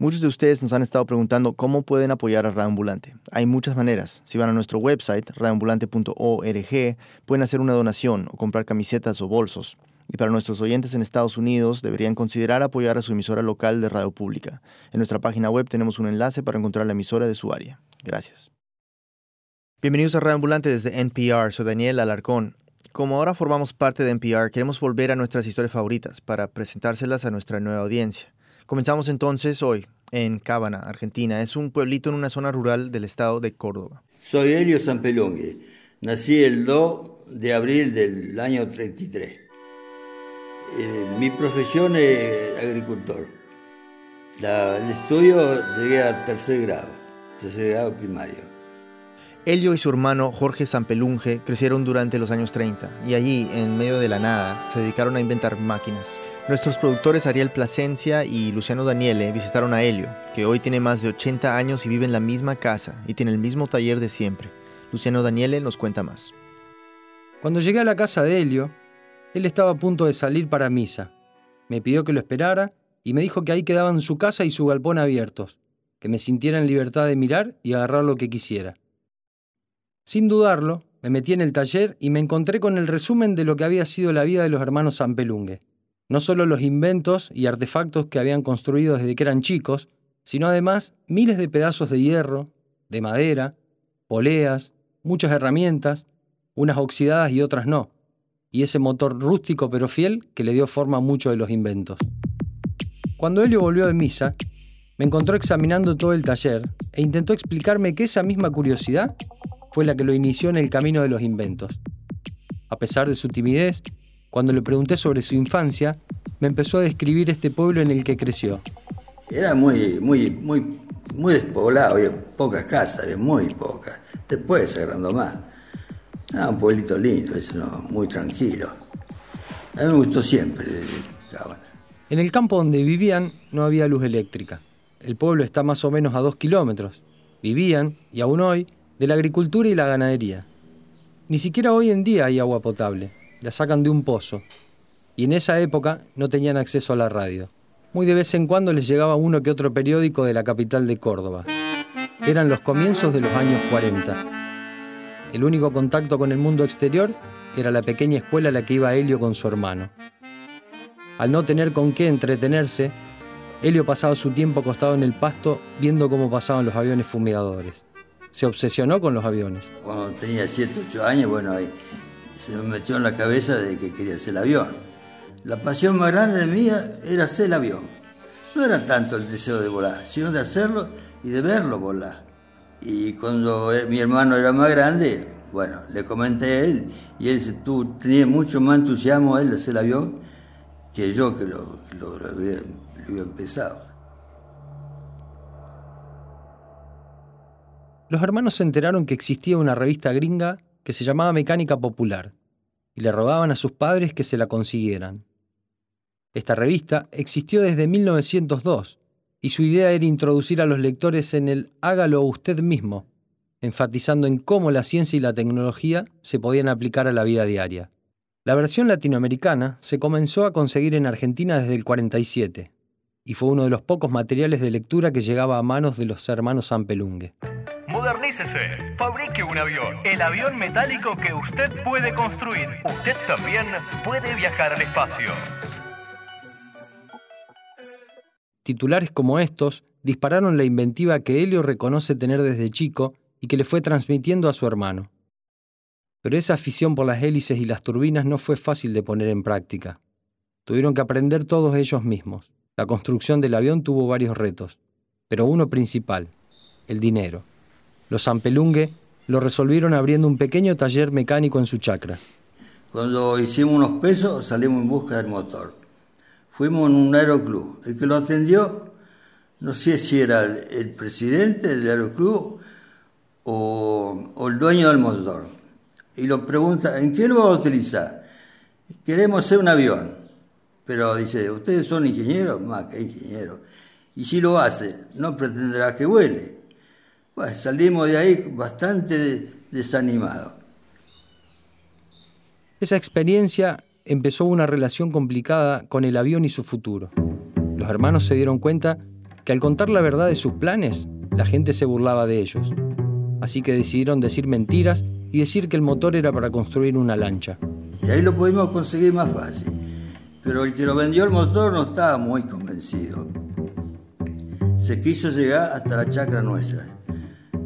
Muchos de ustedes nos han estado preguntando cómo pueden apoyar a Radioambulante. Hay muchas maneras. Si van a nuestro website, radioambulante.org, pueden hacer una donación o comprar camisetas o bolsos. Y para nuestros oyentes en Estados Unidos, deberían considerar apoyar a su emisora local de radio pública. En nuestra página web tenemos un enlace para encontrar la emisora de su área. Gracias. Bienvenidos a Radio Ambulante desde NPR. Soy Daniel Alarcón. Como ahora formamos parte de NPR, queremos volver a nuestras historias favoritas para presentárselas a nuestra nueva audiencia. Comenzamos entonces hoy en Cábana, Argentina. Es un pueblito en una zona rural del estado de Córdoba. Soy Helio Sampelongue. Nací el 2 de abril del año 33. Eh, mi profesión es agricultor. el estudio llegué a tercer grado, tercer grado primario. Helio y su hermano Jorge Sampelunge crecieron durante los años 30 y allí, en medio de la nada, se dedicaron a inventar máquinas. Nuestros productores Ariel Plasencia y Luciano Daniele visitaron a Helio, que hoy tiene más de 80 años y vive en la misma casa y tiene el mismo taller de siempre. Luciano Daniele nos cuenta más. Cuando llegué a la casa de Helio, él estaba a punto de salir para misa. Me pidió que lo esperara y me dijo que ahí quedaban su casa y su galpón abiertos, que me sintiera en libertad de mirar y agarrar lo que quisiera. Sin dudarlo, me metí en el taller y me encontré con el resumen de lo que había sido la vida de los hermanos Zampelungue no solo los inventos y artefactos que habían construido desde que eran chicos, sino además miles de pedazos de hierro, de madera, poleas, muchas herramientas, unas oxidadas y otras no, y ese motor rústico pero fiel que le dio forma a muchos de los inventos. Cuando Helio volvió de misa, me encontró examinando todo el taller e intentó explicarme que esa misma curiosidad fue la que lo inició en el camino de los inventos. A pesar de su timidez, cuando le pregunté sobre su infancia, me empezó a describir este pueblo en el que creció. Era muy, muy, muy, muy despoblado, había pocas casas, muy pocas. Después agrandó más. Era un pueblito lindo, muy tranquilo. A mí me gustó siempre En el campo donde vivían no había luz eléctrica. El pueblo está más o menos a dos kilómetros. Vivían, y aún hoy, de la agricultura y la ganadería. Ni siquiera hoy en día hay agua potable la sacan de un pozo. Y en esa época no tenían acceso a la radio. Muy de vez en cuando les llegaba uno que otro periódico de la capital de Córdoba. Eran los comienzos de los años 40. El único contacto con el mundo exterior era la pequeña escuela a la que iba Helio con su hermano. Al no tener con qué entretenerse, Helio pasaba su tiempo acostado en el pasto viendo cómo pasaban los aviones fumigadores. Se obsesionó con los aviones. Cuando tenía 7, 8 años, bueno, se me metió en la cabeza de que quería el avión. La pasión más grande de mía era hacer el avión. No era tanto el deseo de volar, sino de hacerlo y de verlo volar. Y cuando mi hermano era más grande, bueno, le comenté a él y él dice, tú tenías mucho más entusiasmo él de hacer el avión que yo que lo, había, había empezado. Los hermanos se enteraron que existía una revista gringa que se llamaba Mecánica Popular, y le rogaban a sus padres que se la consiguieran. Esta revista existió desde 1902, y su idea era introducir a los lectores en el hágalo usted mismo, enfatizando en cómo la ciencia y la tecnología se podían aplicar a la vida diaria. La versión latinoamericana se comenzó a conseguir en Argentina desde el 47, y fue uno de los pocos materiales de lectura que llegaba a manos de los hermanos Ampelungue. Fabrique un avión, el avión metálico que usted puede construir. Usted también puede viajar al espacio. Titulares como estos dispararon la inventiva que Helio reconoce tener desde chico y que le fue transmitiendo a su hermano. Pero esa afición por las hélices y las turbinas no fue fácil de poner en práctica. Tuvieron que aprender todos ellos mismos. La construcción del avión tuvo varios retos, pero uno principal, el dinero. Los Zampelungue lo resolvieron abriendo un pequeño taller mecánico en su chacra. Cuando hicimos unos pesos, salimos en busca del motor. Fuimos en un aeroclub. El que lo atendió, no sé si era el, presidente del aeroclub o, el dueño del motor. Y lo pregunta, ¿en qué lo va a utilizar? Queremos hacer un avión. Pero dice, ¿ustedes son ingenieros? Más que ingenieros. Y si lo hace, no pretenderá que salimos de ahí bastante desanimados. Esa experiencia empezó una relación complicada con el avión y su futuro. Los hermanos se dieron cuenta que al contar la verdad de sus planes, la gente se burlaba de ellos. Así que decidieron decir mentiras y decir que el motor era para construir una lancha. Y ahí lo pudimos conseguir más fácil. Pero el que lo vendió el motor no estaba muy convencido. Se quiso llegar hasta la chacra nuestra.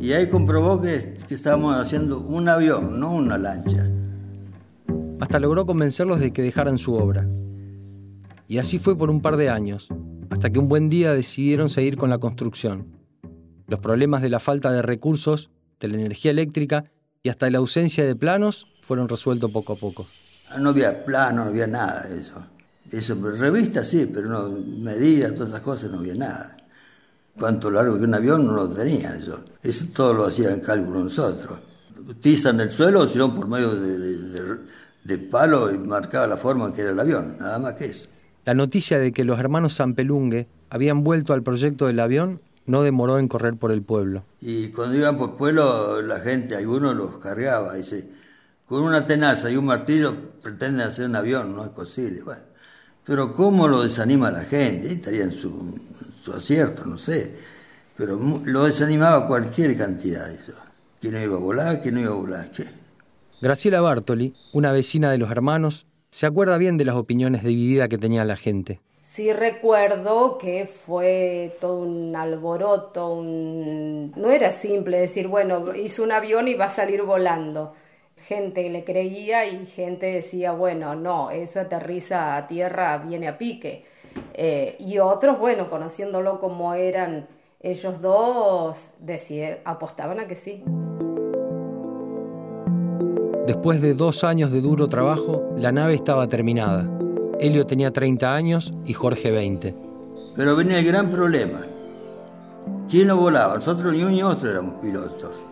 Y ahí comprobó que, que estábamos haciendo un avión, no una lancha. Hasta logró convencerlos de que dejaran su obra. Y así fue por un par de años, hasta que un buen día decidieron seguir con la construcción. Los problemas de la falta de recursos, de la energía eléctrica y hasta la ausencia de planos fueron resueltos poco a poco. Ah, no había plano, no había nada de eso. Eso, revistas sí, pero no, medidas, todas esas cosas no había nada. Cuánto largo que un avión no lo tenían eso. Eso todo lo hacían en cálculo nosotros. Tizan el suelo, sino por medio de, de, palo y marcaba la forma que era el avión, nada más que eso. La noticia de que los hermanos Zampelungue habían vuelto al proyecto del avión no demoró en correr por el pueblo. Y cuando iban por pueblo, la gente, algunos los cargaba, dice, con una tenaza y un martillo pretenden hacer un avión, no es posible. Bueno, pero ¿cómo lo desanima la gente? estaría en su, acierto, no sé. Pero lo desanimaba cualquier cantidad de eso. Que no iba a volar, que no iba a volar. ¿qué? Graciela Bartoli, una vecina de los hermanos, se acuerda bien de las opiniones divididas que tenía la gente. Sí recuerdo que fue todo un alboroto, no era simple decir, bueno, hizo un avión y va a salir volando. Gente le creía y gente decía, bueno, no, eso aterriza a tierra, viene a pique. Eh, y otros, bueno, conociéndolo como eran ellos dos, decía, apostaban a que sí. Después de dos años de duro trabajo, la nave estaba terminada. Helio tenía 30 años y Jorge 20. Pero venía el gran problema. ¿Quién no volaba? Nosotros ni uno ni otro éramos pilotos.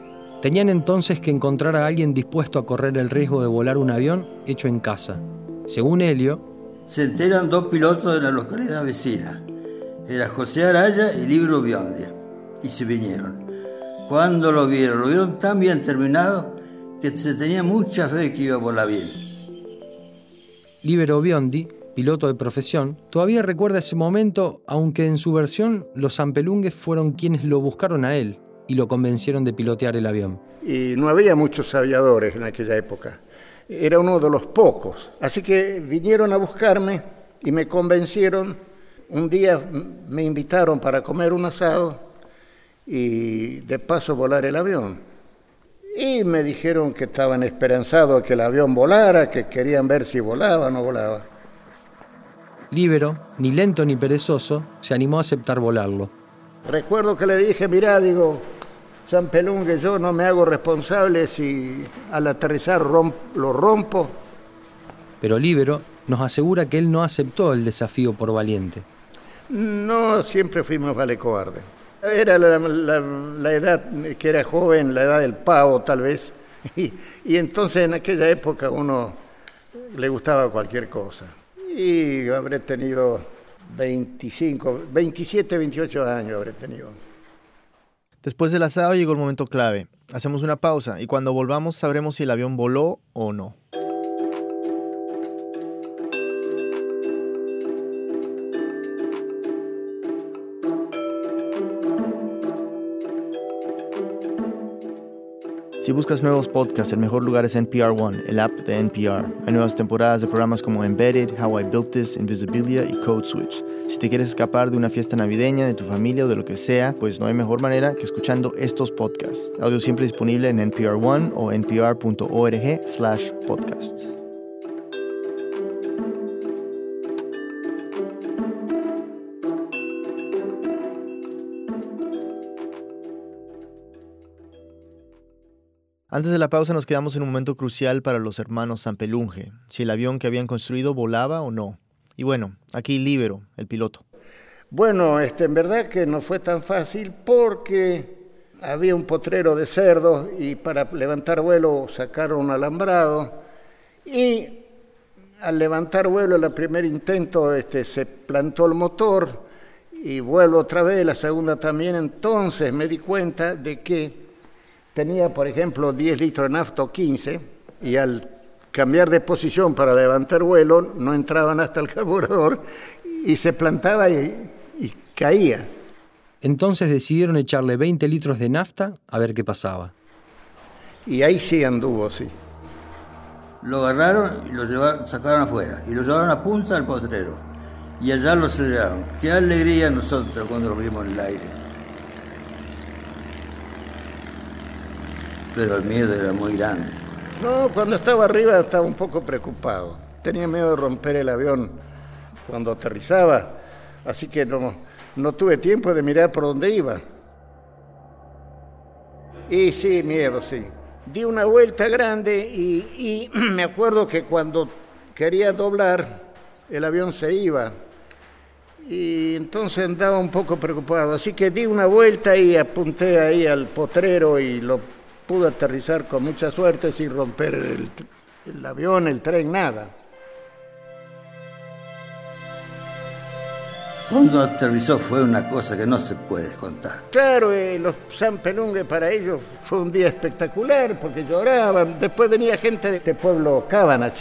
Tenían entonces que encontrar a alguien dispuesto a correr el riesgo de volar un avión hecho en casa. Según Helio, se enteran dos pilotos de la localidad vecina. Era José Araya y Libro Biondia. Y se vinieron. Cuando lo vieron, lo vieron tan bien terminado que se tenía mucha fe que iba a volar bien. Libero Biondi, piloto de profesión, todavía recuerda ese momento, aunque en su versión los Zampelungues fueron quienes lo buscaron a él y lo convencieron de pilotear el avión. Y no había muchos aviadores en aquella época, era uno de los pocos. Así que vinieron a buscarme y me convencieron. Un día me invitaron para comer un asado y de paso volar el avión. Y me dijeron que estaban esperanzados que el avión volara, que querían ver si volaba o no volaba. Libero, ni lento ni perezoso, se animó a aceptar volarlo. Recuerdo que le dije, mirá, digo, San Pelungue, yo no me hago responsable si al aterrizar lo rompo. Pero Libero nos asegura que él no aceptó el desafío por valiente. No, siempre fuimos vale cobarde. Era la, edad que era joven, la edad del pavo tal vez, y, y, entonces en aquella época uno le gustaba cualquier cosa. Y habré tenido 25, 27, 28 años habré tenido. Después del asado llegó el momento clave. Hacemos una pausa y cuando volvamos sabremos si el avión voló o no. Si buscas nuevos podcasts, el mejor lugar es NPR One, el app de NPR. Hay nuevas temporadas de programas como Embedded, How I Built This, Invisibilia y Code Switch. Si te quieres escapar de una fiesta navideña, de tu familia o de lo que sea, pues no hay mejor manera que escuchando estos podcasts. Audio siempre disponible en NPR One o npr.org Antes de la pausa nos quedamos en un momento crucial para los hermanos Zampelunge, si el avión que habían construido volaba o no. Y bueno, aquí Libero, el piloto. Bueno, este, en verdad que no fue tan fácil porque había un potrero de cerdos y para levantar vuelo sacaron un alambrado y al levantar vuelo el primer intento este, se plantó el motor y vuelvo otra vez, la segunda también, entonces me di cuenta de que tenía, por ejemplo, 10 litros de nafta o 15, y al cambiar de posición para levantar vuelo, no entraban hasta el carburador y se plantaba y, caía. Entonces decidieron echarle 20 litros de nafta a ver qué pasaba. Y ahí sí anduvo, sí. Lo agarraron y lo llevaron, sacaron afuera y lo llevaron a punta al potrero. Y allá lo aceleraron. Qué alegría nosotros cuando lo vimos en el aire. Pero el miedo era muy grande. No, cuando estaba arriba estaba un poco preocupado. Tenía miedo de romper el avión cuando aterrizaba, así que no, no tuve tiempo de mirar por dónde iba. Y sí, miedo, sí. Di una vuelta grande y, y me acuerdo que cuando quería doblar, el avión se iba. Y entonces andaba un poco preocupado. Así que di una vuelta y apunté ahí al potrero y lo pude aterrizar con mucha suerte sin romper el, el avión, el tren, nada. Cuando aterrizó fue una cosa que no se puede contar. Claro, eh, los San Pelungue para ellos fue un día espectacular porque lloraban. Después venía gente de este pueblo Cabanach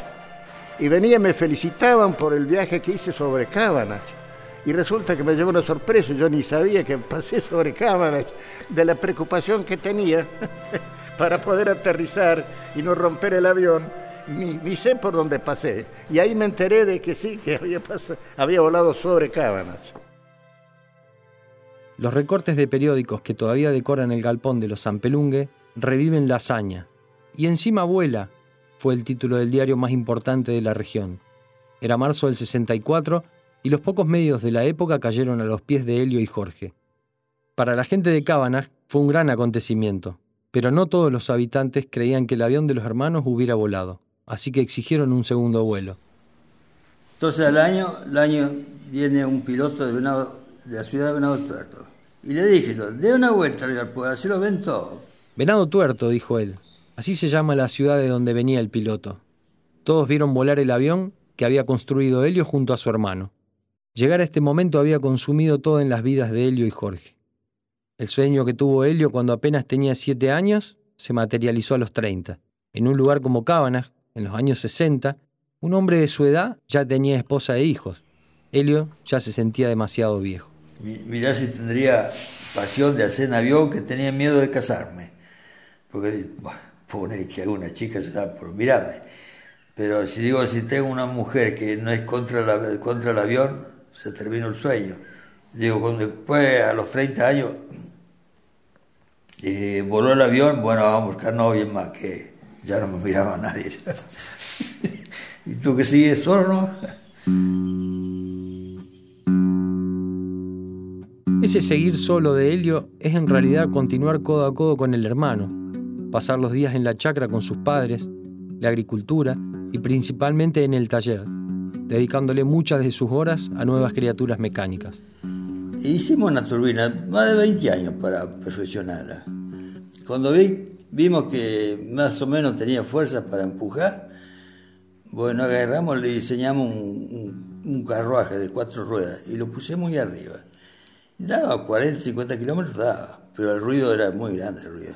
y venía me felicitaban por el viaje que hice sobre Cabanach. Y resulta que me llevó una sorpresa, yo ni sabía que pasé sobre Cabanach, de la preocupación que tenía para poder aterrizar y no romper el avión. Ni, ni, sé por dónde pasé. Y ahí me enteré de que sí, que había, había volado sobre Cábanas. Los recortes de periódicos que todavía decoran el galpón de los Zampelungue reviven la hazaña. Y encima vuela, fue el título del diario más importante de la región. Era marzo del 64 y los pocos medios de la época cayeron a los pies de Helio y Jorge. Para la gente de Cábanas fue un gran acontecimiento, pero no todos los habitantes creían que el avión de los hermanos hubiera volado así que exigieron un segundo vuelo. Entonces al año, al año viene un piloto de, Venado, de la ciudad de Venado Tuerto. Y le dije yo, dé una vuelta al galpón, así lo ven todo. Venado Tuerto, dijo él. Así se llama la ciudad de donde venía el piloto. Todos vieron volar el avión que había construido Helio junto a su hermano. Llegar a este momento había consumido todo en las vidas de Helio y Jorge. El sueño que tuvo Helio cuando apenas tenía siete años se materializó a los 30, en un lugar como Cábanas, en los años 60, un hombre de su edad ya tenía esposa e hijos. Helio ya se sentía demasiado viejo. Mirá si tendría pasión de hacer en avión que tenía miedo de casarme. Porque, bueno, pone que alguna chica se da por mirarme. Pero si digo, si tengo una mujer que no es contra el avión, se termina el sueño. Digo, cuando después, a los 30 años, eh, voló el avión, bueno, vamos a buscar novia más que ya no me miraba nadie. ¿Y tú que sigues solo, no? Ese seguir solo de Helio es en realidad continuar codo a codo con el hermano, pasar los días en la chacra con sus padres, la agricultura y principalmente en el taller, dedicándole muchas de sus horas a nuevas criaturas mecánicas. Hicimos una turbina más de 20 años para perfeccionarla. Cuando vi vimos que más o menos tenía fuerza para empujar. Bueno, agarramos, le diseñamos un, un, carruaje de cuatro ruedas y lo pusimos muy arriba. Daba 40, 50 kilómetros, daba, pero el ruido era muy grande el ruido.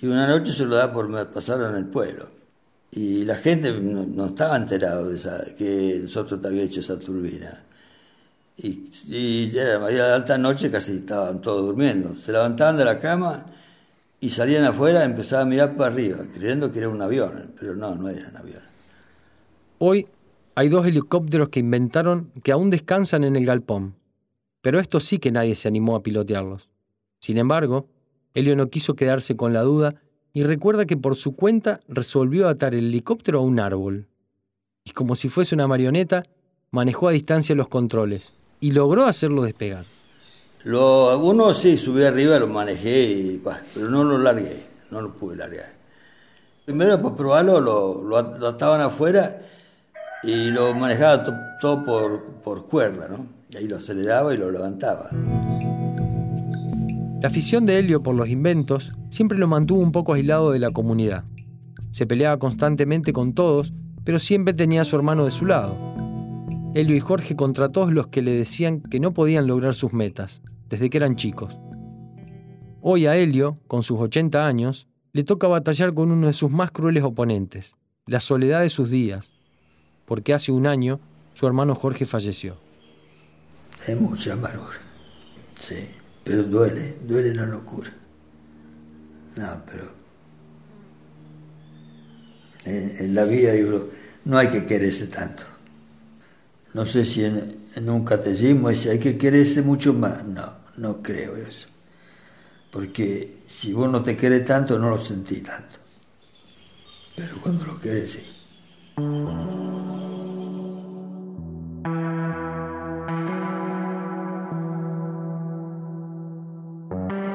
Y una noche se lo da por pasaron en el pueblo. Y la gente no, no estaba enterado de esa, que nosotros habíamos hecho esa turbina. Y, y ya era, alta noche, casi estaban todos durmiendo. Se levantaban de la cama y salían afuera, empezaban a mirar para arriba, creyendo que era un avión, pero no, no era un avión. Hoy hay dos helicópteros que inventaron que aún descansan en el galpón, pero estos sí que nadie se animó a pilotearlos. Sin embargo, Helio no quiso quedarse con la duda y recuerda que por su cuenta resolvió atar el helicóptero a un árbol. Y como si fuese una marioneta, manejó a distancia los controles y logró hacerlo despegar. Lo, algunos sí, subí arriba, lo manejé, y, bah, pero no lo largué, no lo pude largar. Primero para probarlo, lo, lo, lo ataban afuera y lo manejaba to, todo por, por cuerda, ¿no? Y ahí lo aceleraba y lo levantaba. La afición de Helio por los inventos siempre lo mantuvo un poco aislado de la comunidad. Se peleaba constantemente con todos, pero siempre tenía a su hermano de su lado. Helio y Jorge contra todos los que le decían que no podían lograr sus metas, desde que eran chicos. Hoy a Helio, con sus 80 años, le toca batallar con uno de sus más crueles oponentes, la soledad de sus días, porque hace un año su hermano Jorge falleció. Es mucha amargura. Sí, pero duele, duele la locura. No, pero en, la vida yo, no hay que quererse tanto. No sé si en, en un catecismo hay que quererse mucho más. No, no creo eso. Porque si vos no te querés tanto, no lo sentís tanto. Pero cuando lo querés, sí.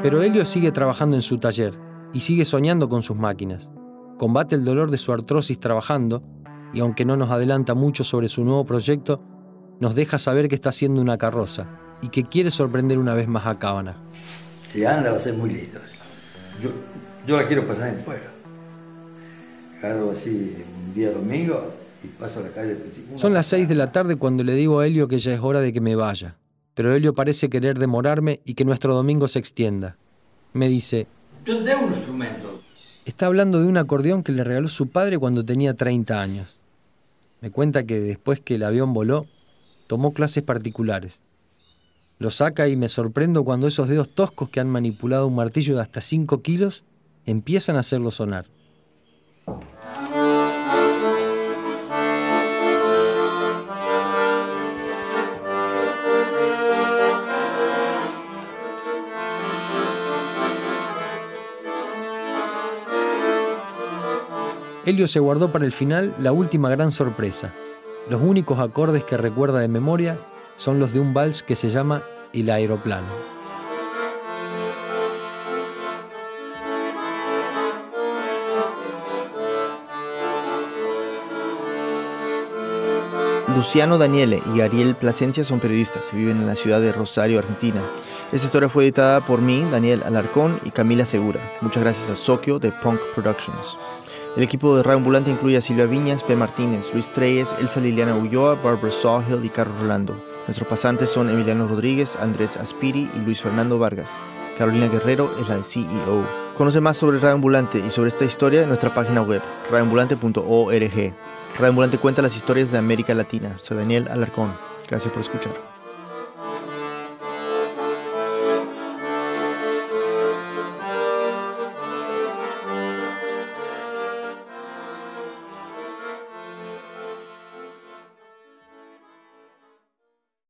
Pero Helio sigue trabajando en su taller y sigue soñando con sus máquinas. Combate el dolor de su artrosis trabajando y aunque no nos adelanta mucho sobre su nuevo proyecto, nos deja saber que está haciendo una carroza y que quiere sorprender una vez más a Cábana. Si anda va a ser muy lindo. Yo, yo la quiero pasar en pueblo. Agarro así un día domingo y paso a la calle. Son las seis de la tarde cuando le digo a Helio que ya es hora de que me vaya pero Helio parece querer demorarme y que nuestro domingo se extienda. Me dice, yo tengo un instrumento. Está hablando de un acordeón que le regaló su padre cuando tenía 30 años. Me cuenta que después que el avión voló, tomó clases particulares. Lo saca y me sorprendo cuando esos dedos toscos que han manipulado un martillo de hasta 5 kilos empiezan a hacerlo sonar. Helio se guardó para el final la última gran sorpresa. Los únicos acordes que recuerda de memoria son los de un vals que se llama El aeroplano. Luciano Daniele y Ariel Plasencia son periodistas y viven en la ciudad de Rosario, Argentina. Esta historia fue editada por mí, Daniel Alarcón y Camila Segura. Muchas gracias a Sokio de Punk Productions. El equipo de Radio Ambulante incluye a Silvia Viñas, P. Martínez, Luis Treyes, Elsa Liliana Ulloa, Barbara Sawhill y Carlos Rolando. Nuestros pasantes son Emiliano Rodríguez, Andrés Aspiri y Luis Fernando Vargas. Carolina Guerrero es la CEO. Conoce más sobre Radio Ambulante y sobre esta historia en nuestra página web, radioambulante.org. Radio Ambulante cuenta las historias de América Latina. Soy Daniel Alarcón. Gracias por escuchar.